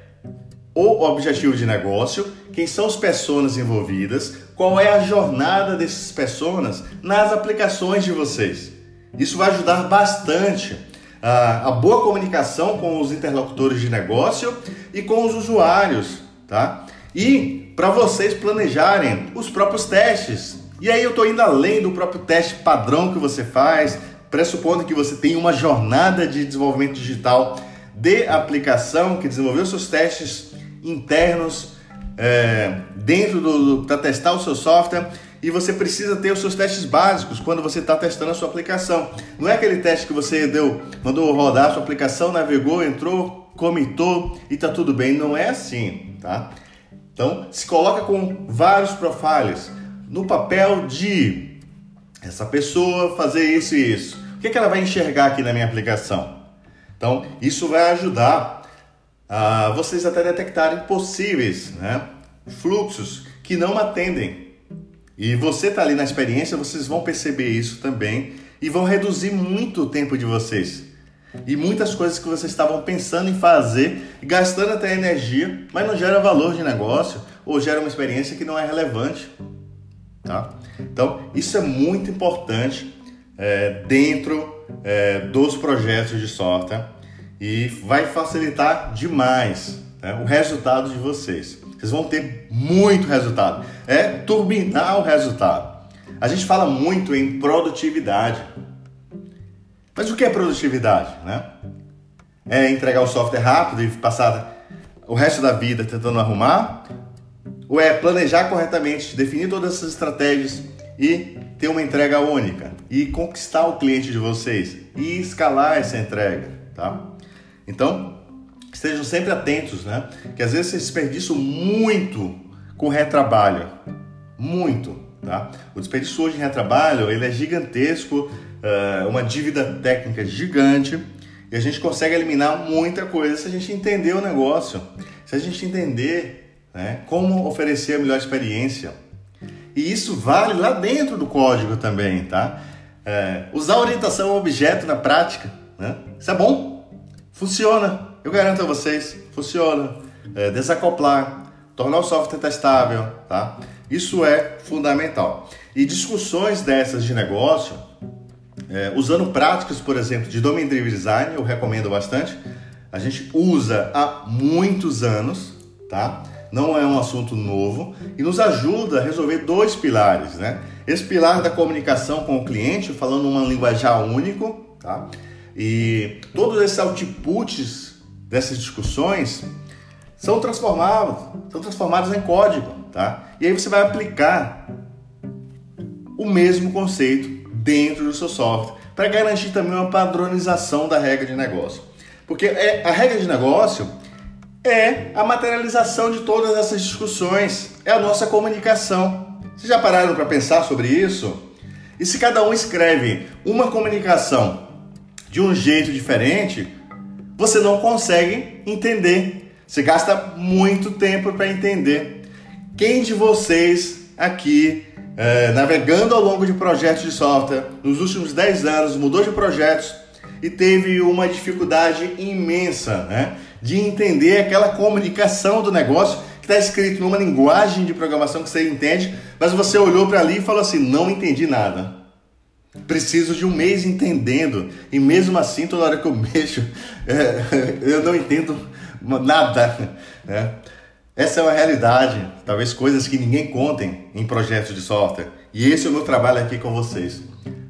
Speaker 1: o objetivo de negócio, quem são as pessoas envolvidas, qual é a jornada dessas pessoas nas aplicações de vocês. Isso vai ajudar bastante a, boa comunicação com os interlocutores de negócio e com os usuários, tá? E para vocês planejarem os próprios testes. E aí eu estou indo além do próprio teste padrão que você faz, pressupondo que você tem uma jornada de desenvolvimento digital de aplicação que desenvolveu seus testes internos é, dentro do, para testar o seu software e você precisa ter os seus testes básicos quando você está testando a sua aplicação. Não é aquele teste que você deu, mandou rodar a sua aplicação, navegou, entrou, comitou e está tudo bem. Não é assim, tá? Então se coloca com vários profiles no papel de essa pessoa fazer isso e isso. O que, é que ela vai enxergar aqui na minha aplicação? Então isso vai ajudar a vocês até detectarem possíveis né, fluxos que não atendem. E você está ali na experiência, vocês vão perceber isso também e vão reduzir muito o tempo de vocês. E muitas coisas que vocês estavam pensando em fazer, gastando até energia, mas não gera valor de negócio ou gera uma experiência que não é relevante. Tá? Então, isso é muito importante é, dentro é, dos projetos de software e vai facilitar demais né, o resultado de vocês. Vocês vão ter muito resultado. É turbinar o resultado. A gente fala muito em produtividade. Mas o que é produtividade? Né? É entregar o software rápido e passar o resto da vida tentando arrumar? Ou é planejar corretamente, definir todas essas estratégias e ter uma entrega única e conquistar o cliente de vocês e escalar essa entrega, tá? Então, estejam sempre atentos, né? Que às vezes vocês desperdiçam muito com retrabalho, muito, tá? O desperdício hoje em retrabalho ele é gigantesco, uh, uma dívida técnica gigante e a gente consegue eliminar muita coisa se a gente entender o negócio, se a gente entender né, como oferecer a melhor experiência. E isso vale lá dentro do código também, tá? É, usar orientação objeto na prática, né? Isso é bom, funciona. Eu garanto a vocês, funciona. É, desacoplar, tornar o software testável, tá? Isso é fundamental. E discussões dessas de negócio, é, usando práticas, por exemplo, de Domain Driven Design, eu recomendo bastante. A gente usa há muitos anos, tá? Não é um assunto novo e nos ajuda a resolver dois pilares, né? Esse pilar da comunicação com o cliente, falando uma linguajar único, tá? E todos esses outputs dessas discussões são transformados, são transformados em código, tá? E aí você vai aplicar o mesmo conceito dentro do seu software para garantir também uma padronização da regra de negócio. Porque é, a regra de negócio é a materialização de todas essas discussões, é a nossa comunicação. Vocês já pararam para pensar sobre isso? E se cada um escreve uma comunicação de um jeito diferente, você não consegue entender. Você gasta muito tempo para entender. Quem de vocês aqui, é, navegando ao longo de projetos de software, nos últimos 10 anos, mudou de projetos e teve uma dificuldade imensa né, de entender aquela comunicação do negócio que está escrito numa linguagem de programação que você entende, mas você olhou para ali e falou assim: não entendi nada. Preciso de um mês entendendo. E mesmo assim, toda hora que eu mexo, é, eu não entendo nada. Né? Essa é uma realidade. Talvez coisas que ninguém contem em projetos de software. E esse é o meu trabalho aqui com vocês.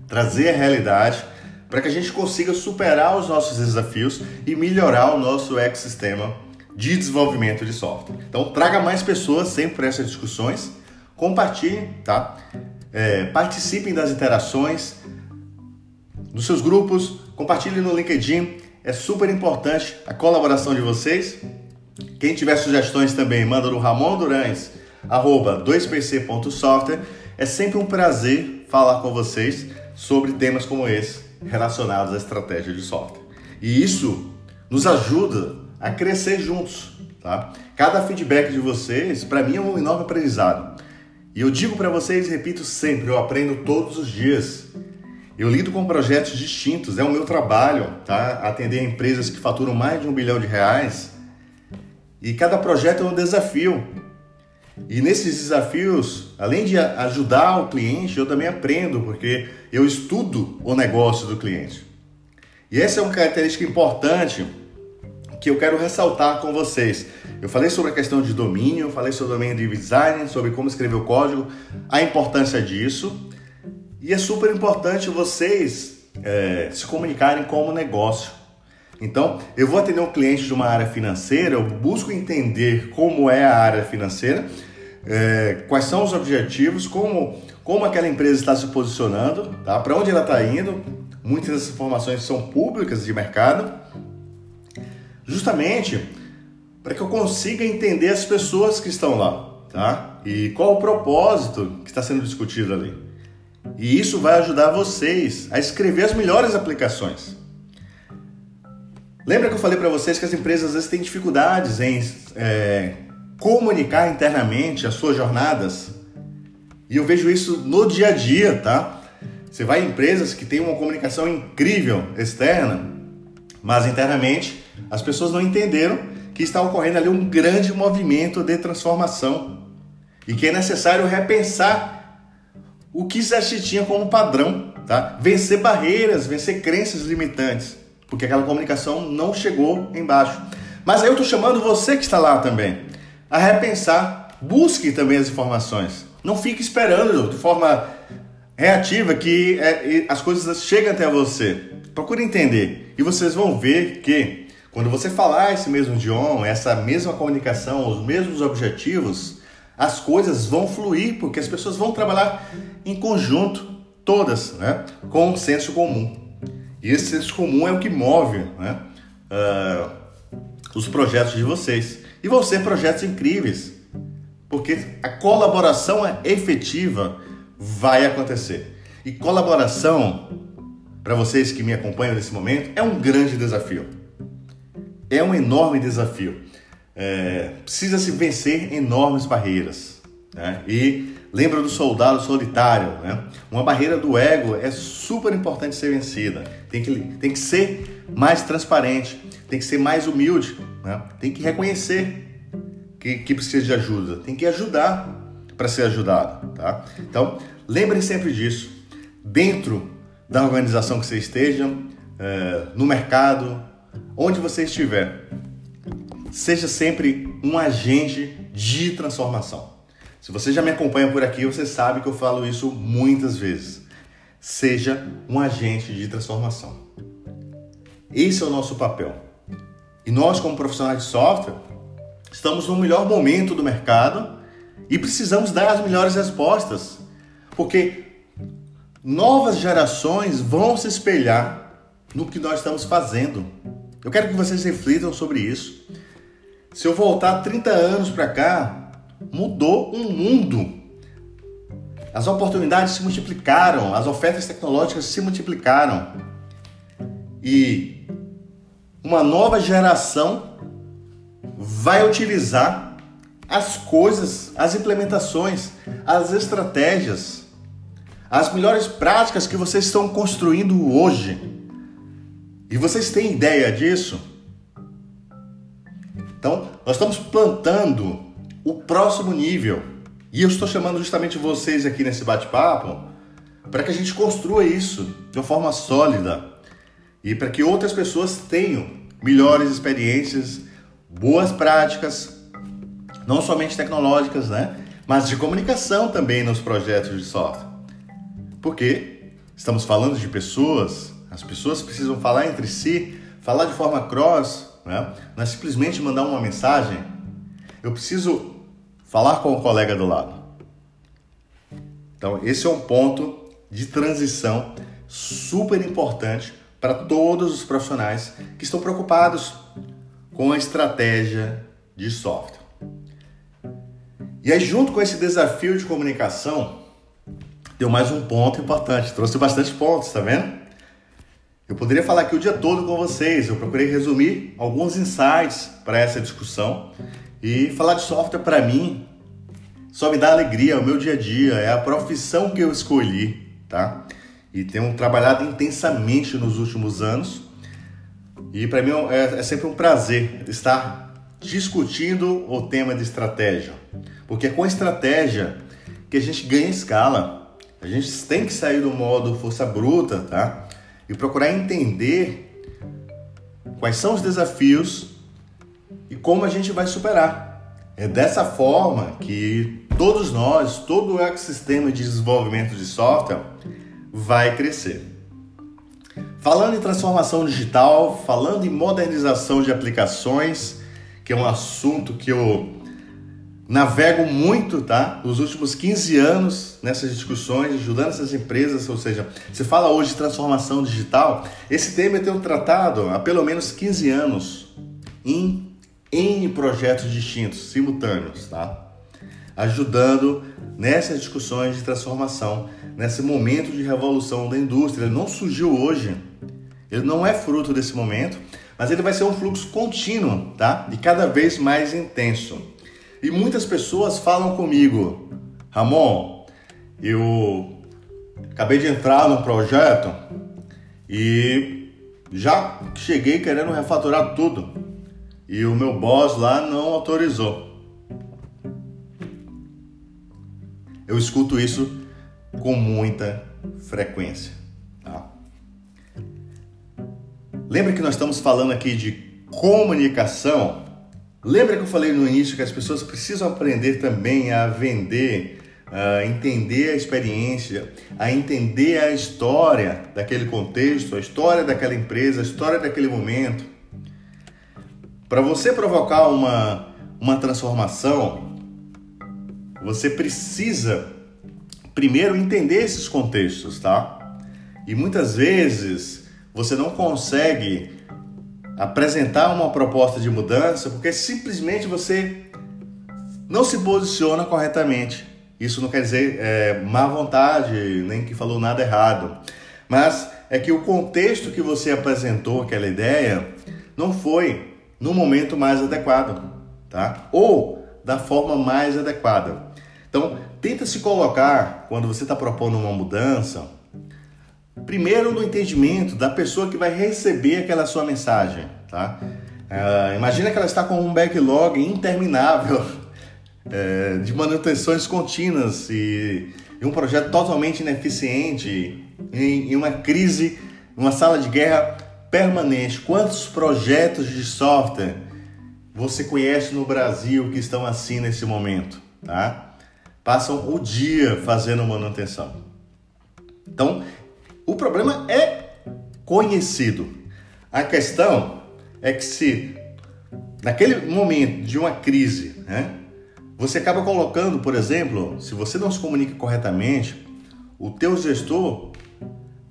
Speaker 1: Trazer a realidade para que a gente consiga superar os nossos desafios e melhorar o nosso ecossistema de desenvolvimento de software. Então, traga mais pessoas sempre para essas discussões. Compartilhem, tá? É, participem das interações nos seus grupos, compartilhem no LinkedIn. É super importante a colaboração de vocês. Quem tiver sugestões também, manda no Ramon Durães, arroba 2pc.software. É sempre um prazer falar com vocês sobre temas como esse relacionados à estratégia de software. E isso nos ajuda a crescer juntos, tá? Cada feedback de vocês, para mim, é um enorme aprendizado. E eu digo para vocês, repito sempre, eu aprendo todos os dias. Eu lido com projetos distintos, é o meu trabalho, tá? Atender empresas que faturam mais de um bilhão de reais. E cada projeto é um desafio. E nesses desafios, além de ajudar o cliente, eu também aprendo, porque eu estudo o negócio do cliente. E essa é uma característica importante que eu quero ressaltar com vocês. Eu falei sobre a questão de domínio, falei sobre o domínio de design, sobre como escrever o código, a importância disso. E é super importante vocês é, se comunicarem como negócio. Então, eu vou atender um cliente de uma área financeira, eu busco entender como é a área financeira, é, quais são os objetivos, como, como aquela empresa está se posicionando, tá? para onde ela está indo. Muitas dessas informações são públicas de mercado, justamente para que eu consiga entender as pessoas que estão lá, tá? E qual o propósito que está sendo discutido ali. E isso vai ajudar vocês a escrever as melhores aplicações. Lembra que eu falei para vocês que as empresas às vezes têm dificuldades em é, comunicar internamente as suas jornadas? E eu vejo isso no dia a dia, tá? Você vai em empresas que têm uma comunicação incrível externa, mas internamente as pessoas não entenderam que está ocorrendo ali um grande movimento de transformação e que é necessário repensar o que já se tinha como padrão, tá? Vencer barreiras, vencer crenças limitantes, porque aquela comunicação não chegou embaixo. Mas aí eu estou chamando você que está lá também a repensar, busque também as informações. Não fique esperando de forma reativa que é, as coisas cheguem até você. Procure entender e vocês vão ver que quando você falar esse mesmo idioma, essa mesma comunicação, os mesmos objetivos, as coisas vão fluir, porque as pessoas vão trabalhar em conjunto, todas, né? com um senso comum. E esse senso comum é o que move né? Uh, os projetos de vocês. E vão ser projetos incríveis, porque a colaboração efetiva vai acontecer. E colaboração, para vocês que me acompanham nesse momento, é um grande desafio. É um enorme desafio. É, Precisa-se vencer enormes barreiras. Né? E lembra do soldado solitário. Né? Uma barreira do ego é super importante ser vencida. Tem que, tem que ser mais transparente, tem que ser mais humilde, né? tem que reconhecer que, que precisa de ajuda, tem que ajudar para ser ajudado. Tá? Então, lembrem sempre disso. Dentro da organização que você esteja, é, no mercado, onde você estiver, seja sempre um agente de transformação. Se você já me acompanha por aqui, você sabe que eu falo isso muitas vezes. Seja um agente de transformação. Esse é o nosso papel. E nós, como profissionais de software, estamos no melhor momento do mercado e precisamos dar as melhores respostas. Porque novas gerações vão se espelhar no que nós estamos fazendo. Eu quero que vocês reflitam sobre isso. Se eu voltar 30 anos para cá, mudou um mundo. As oportunidades se multiplicaram, as ofertas tecnológicas se multiplicaram. E uma nova geração vai utilizar as coisas, as implementações, as estratégias, as melhores práticas que vocês estão construindo hoje. E vocês têm ideia disso? Então, nós estamos plantando o próximo nível. E eu estou chamando justamente vocês aqui nesse bate-papo para que a gente construa isso de uma forma sólida e para que outras pessoas tenham melhores experiências, boas práticas, não somente tecnológicas, né? Mas de comunicação também nos projetos de software. Porque estamos falando de pessoas, as pessoas precisam falar entre si, falar de forma cross, né? não é simplesmente mandar uma mensagem. Eu preciso falar com o colega do lado. Então, esse é um ponto de transição super importante para todos os profissionais que estão preocupados com a estratégia de software. E aí, junto com esse desafio de comunicação, tem mais um ponto importante. Trouxe bastante pontos, tá vendo? Eu poderia falar aqui o dia todo com vocês. Eu procurei resumir alguns insights para essa discussão e falar de software para mim só me dá alegria, é o meu dia a dia, é a profissão que eu escolhi, tá? E tenho trabalhado intensamente nos últimos anos. E para mim é, é sempre um prazer estar discutindo o tema de estratégia, porque é com estratégia que a gente ganha escala. A gente tem que sair do modo força bruta, tá? E procurar entender quais são os desafios e como a gente vai superar. É dessa forma que todos nós, todo o ecossistema de desenvolvimento de software vai crescer. Falando em transformação digital, falando em modernização de aplicações, que é um assunto que eu navego muito, tá? Nos últimos 15 anos nessas discussões, ajudando essas empresas, ou seja, se fala hoje de transformação digital, esse tema eu tenho tratado há pelo menos 15 anos em N projetos distintos, simultâneos, tá? Ajudando nessas discussões de transformação, nesse momento de revolução da indústria. Ele não surgiu hoje, ele não é fruto desse momento, mas ele vai ser um fluxo contínuo, tá? E cada vez mais intenso. E muitas pessoas falam comigo, Ramon, eu acabei de entrar num projeto e já cheguei querendo refaturar tudo e o meu boss lá não autorizou. Eu escuto isso com muita frequência. Tá? Lembra que nós estamos falando aqui de comunicação? Lembra que eu falei no início que as pessoas precisam aprender também a vender, a entender a experiência, a entender a história daquele contexto, a história daquela empresa, a história daquele momento. Para você provocar uma, uma transformação, você precisa primeiro entender esses contextos, tá? E muitas vezes você não consegue apresentar uma proposta de mudança porque simplesmente você não se posiciona corretamente. Isso não quer dizer é, má vontade, nem que falou nada errado. Mas é que o contexto que você apresentou aquela ideia não foi no momento mais adequado, tá? Ou da forma mais adequada. Então, tenta se colocar quando você está propondo uma mudança, primeiro no entendimento da pessoa que vai receber aquela sua mensagem, tá? Uh, imagina que ela está com um backlog interminável é, de manutenções contínuas e, e, um projeto totalmente ineficiente, em, em uma crise, uma sala de guerra permanente. Quantos projetos de software você conhece no Brasil que estão assim nesse momento? Tá? Passam o dia fazendo manutenção. Então, o problema é conhecido. A questão é que se naquele momento de uma crise, né, você acaba colocando, por exemplo, se você não se comunica corretamente, o teu gestor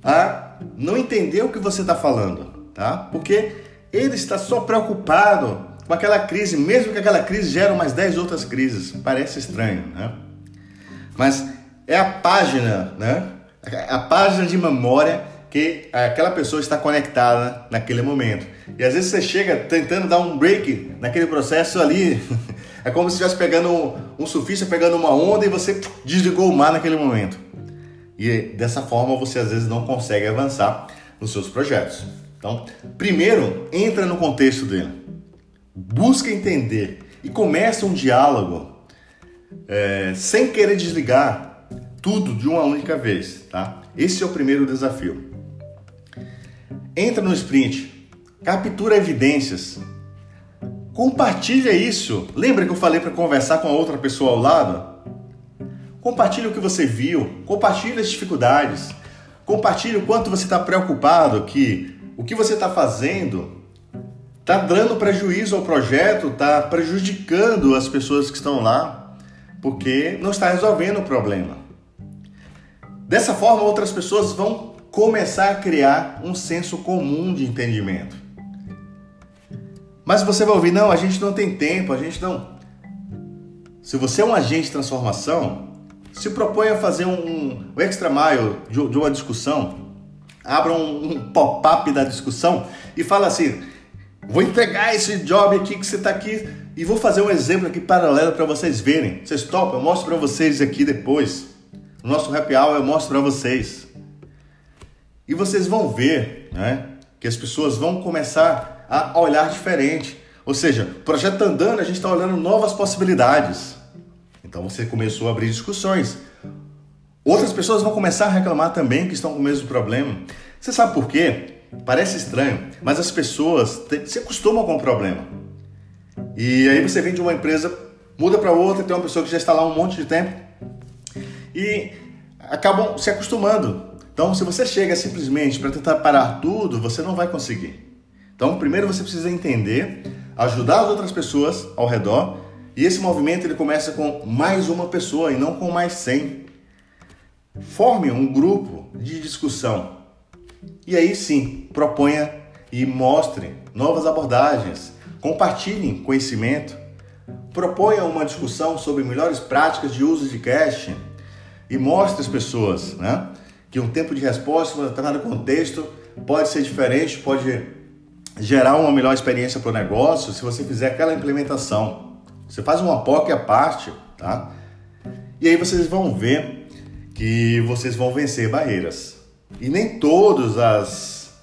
Speaker 1: a não entender o que você está falando, tá? Porque ele está só preocupado com aquela crise, mesmo que aquela crise gere mais 10 outras crises. Parece estranho, né? Mas é a página, né? A página de memória que aquela pessoa está conectada naquele momento. E às vezes você chega tentando dar um break naquele processo ali É como se estivesse pegando um, um surfista pegando uma onda e você desligou o mar naquele momento. E dessa forma você às vezes não consegue avançar nos seus projetos. Então, primeiro, entra no contexto dele. Busca entender e começa um diálogo é, sem querer desligar tudo de uma única vez, tá? Esse é o primeiro desafio. Entra no sprint, captura evidências, Compartilha isso. Lembra que eu falei para conversar com a outra pessoa ao lado? Compartilhe o que você viu, compartilhe as dificuldades, compartilhe o quanto você está preocupado que o que você está fazendo está dando prejuízo ao projeto, está prejudicando as pessoas que estão lá, porque não está resolvendo o problema. Dessa forma, outras pessoas vão começar a criar um senso comum de entendimento. Mas você vai ouvir, não, a gente não tem tempo, a gente não. Se você é um agente de transformação, se propõe a fazer um, um extra mile de, de, uma discussão, abra um, um pop-up da discussão e fala assim: vou entregar esse job aqui que você está aqui e vou fazer um exemplo aqui paralelo para vocês verem. Vocês topam? Eu mostro para vocês aqui depois. No nosso happy hour eu mostro para vocês. E vocês vão ver né, que as pessoas vão começar a olhar diferente. Ou seja, o projeto está andando, a gente está olhando novas possibilidades. Então você começou a abrir discussões. Outras pessoas vão começar a reclamar também que estão com o mesmo problema. Você sabe por quê? Parece estranho, mas as pessoas se acostumam com o problema. E aí você vem de uma empresa, muda para outra, tem uma pessoa que já está lá um monte de tempo e acabam se acostumando. Então, se você chega simplesmente para tentar parar tudo, você não vai conseguir. Então, primeiro você precisa entender, ajudar as outras pessoas ao redor, e esse movimento ele começa com mais uma pessoa e não com mais 100. Forme um grupo de discussão. E aí sim, proponha e mostre novas abordagens, compartilhem conhecimento, proponha uma discussão sobre melhores práticas de uso de cache e mostre às pessoas né, que um tempo de resposta determinado contexto pode ser diferente, pode gerar uma melhor experiência para o negócio se você fizer aquela implementação. Você faz uma POC à parte, tá? E aí vocês vão ver que vocês vão vencer barreiras. E nem todos as,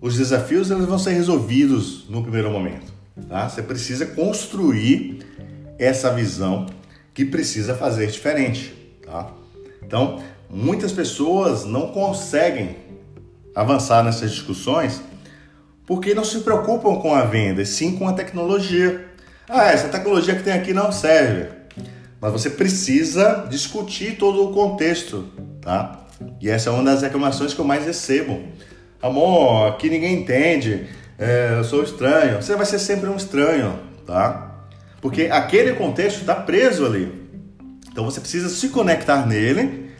Speaker 1: os desafios eles vão ser resolvidos no primeiro momento. Tá? Você precisa construir essa visão que precisa fazer diferente. Tá? Então, muitas pessoas não conseguem avançar nessas discussões porque não se preocupam com a venda, sim com a tecnologia. Ah, essa tecnologia que tem aqui não serve. Mas você precisa discutir todo o contexto, tá? E essa é uma das reclamações que eu mais recebo. Amor, aqui ninguém entende, é, eu sou estranho. Você vai ser sempre um estranho, tá? Porque aquele contexto está preso ali. Então você precisa se conectar nele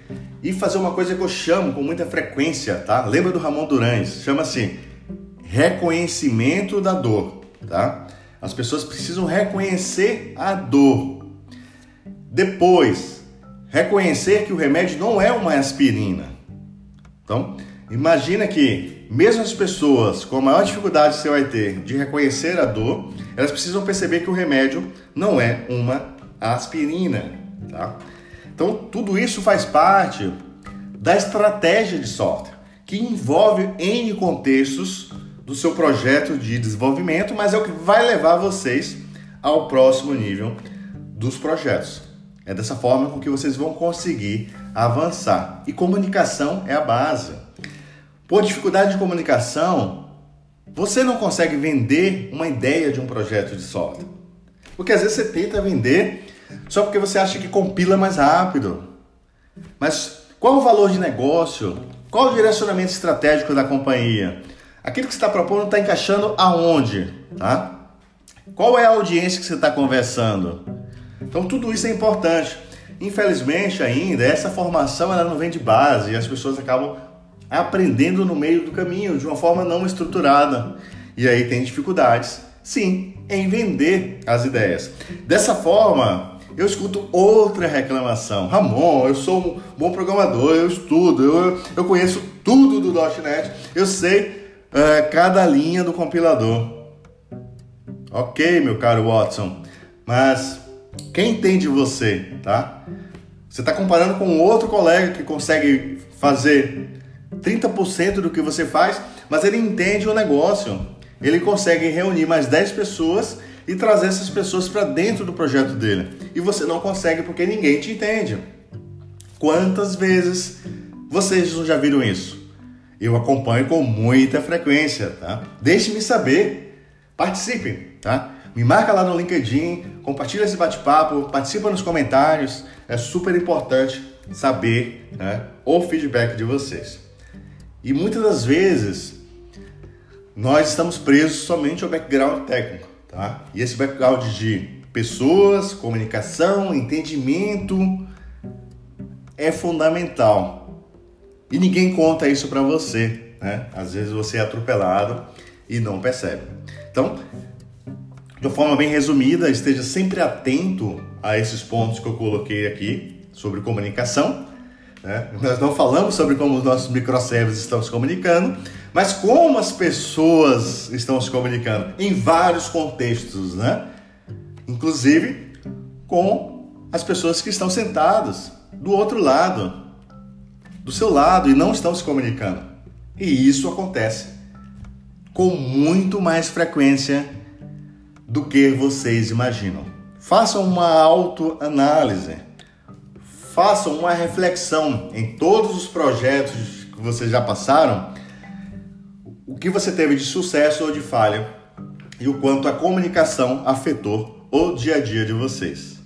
Speaker 1: e fazer uma coisa que eu chamo com muita frequência, tá? Lembra do Ramon Durães? Chama assim reconhecimento da dor, tá? As pessoas precisam reconhecer a dor. Depois, reconhecer que o remédio não é uma aspirina. Então, imagina que mesmo as pessoas com a maior dificuldade que você vai ter de reconhecer a dor, elas precisam perceber que o remédio não é uma aspirina, tá? Então, tudo isso faz parte da estratégia de software, que envolve N contextos do seu projeto de desenvolvimento, mas é o que vai levar vocês ao próximo nível dos projetos. É dessa forma com que vocês vão conseguir avançar. E comunicação é a base. Por dificuldade de comunicação, você não consegue vender uma ideia de um projeto de software. Porque às vezes você tenta vender só porque você acha que compila mais rápido. Mas qual o valor de negócio? Qual o direcionamento estratégico da companhia? Aquilo que você está propondo está encaixando aonde? Tá? Qual é a audiência que você está conversando? Então tudo isso é importante. Infelizmente ainda, essa formação ela não vem de base e as pessoas acabam aprendendo no meio do caminho, de uma forma não estruturada. E aí tem dificuldades, sim, em vender as ideias. Dessa forma, eu escuto outra reclamação. Ramon, eu sou um bom programador, eu estudo, eu, eu conheço tudo do .NET, eu sei é, cada linha do compilador. Ok, meu caro Watson, mas quem entende você, tá? Você está comparando com outro colega que consegue fazer 30% do que você faz, mas ele entende o negócio. Ele consegue reunir mais 10 pessoas e trazer essas pessoas para dentro do projeto dele. E você não consegue porque ninguém te entende. Quantas vezes vocês já viram isso? eu acompanho com muita frequência, tá? Deixe-me saber, participe, tá? Me marca lá no LinkedIn, compartilha esse bate-papo, participa nos comentários, é super importante saber né, o feedback de vocês. E muitas das vezes nós estamos presos somente ao background técnico, tá? E esse background de pessoas, comunicação, entendimento é fundamental. E ninguém conta isso para você, né? Às vezes você é atropelado e não percebe. Então, de forma bem resumida, esteja sempre atento a esses pontos que eu coloquei aqui sobre comunicação. Né? Nós não falamos sobre como os nossos microservices estão se comunicando, mas como as pessoas estão se comunicando em vários contextos, né? Inclusive com as pessoas que estão sentadas do outro lado, do seu lado e não estão se comunicando. E isso acontece com muito mais frequência do que vocês imaginam. Façam uma autoanálise. Façam uma reflexão em todos os projetos que vocês já passaram, o que você teve de sucesso ou de falha e o quanto a comunicação afetou o dia a dia de vocês.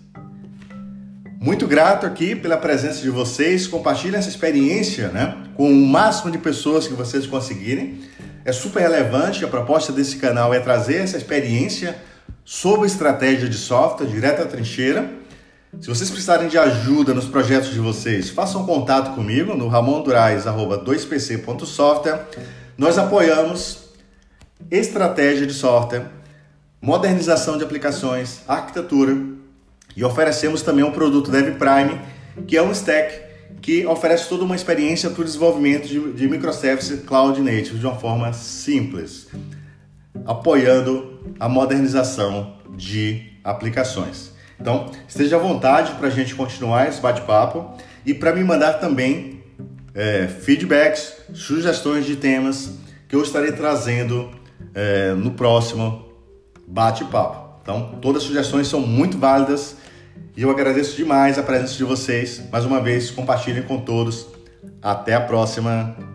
Speaker 1: Muito grato aqui pela presença de vocês. Compartilhem essa experiência né, com o máximo de pessoas que vocês conseguirem. É super relevante. A proposta desse canal é trazer essa experiência sobre estratégia de software direto à trincheira. Se vocês precisarem de ajuda nos projetos de vocês, façam contato comigo no ramondurais.2pc.software. Nós apoiamos estratégia de software, modernização de aplicações, arquitetura e oferecemos também um produto Dev Prime, que é um stack que oferece toda uma experiência para o desenvolvimento de, de microservices cloud native de uma forma simples, apoiando a modernização de aplicações. Então, esteja à vontade para a gente continuar esse bate-papo e para me mandar também é, feedbacks, sugestões de temas que eu estarei trazendo é, no próximo bate-papo. Então, todas as sugestões são muito válidas e eu agradeço demais a presença de vocês. Mais uma vez, compartilhem com todos. Até a próxima.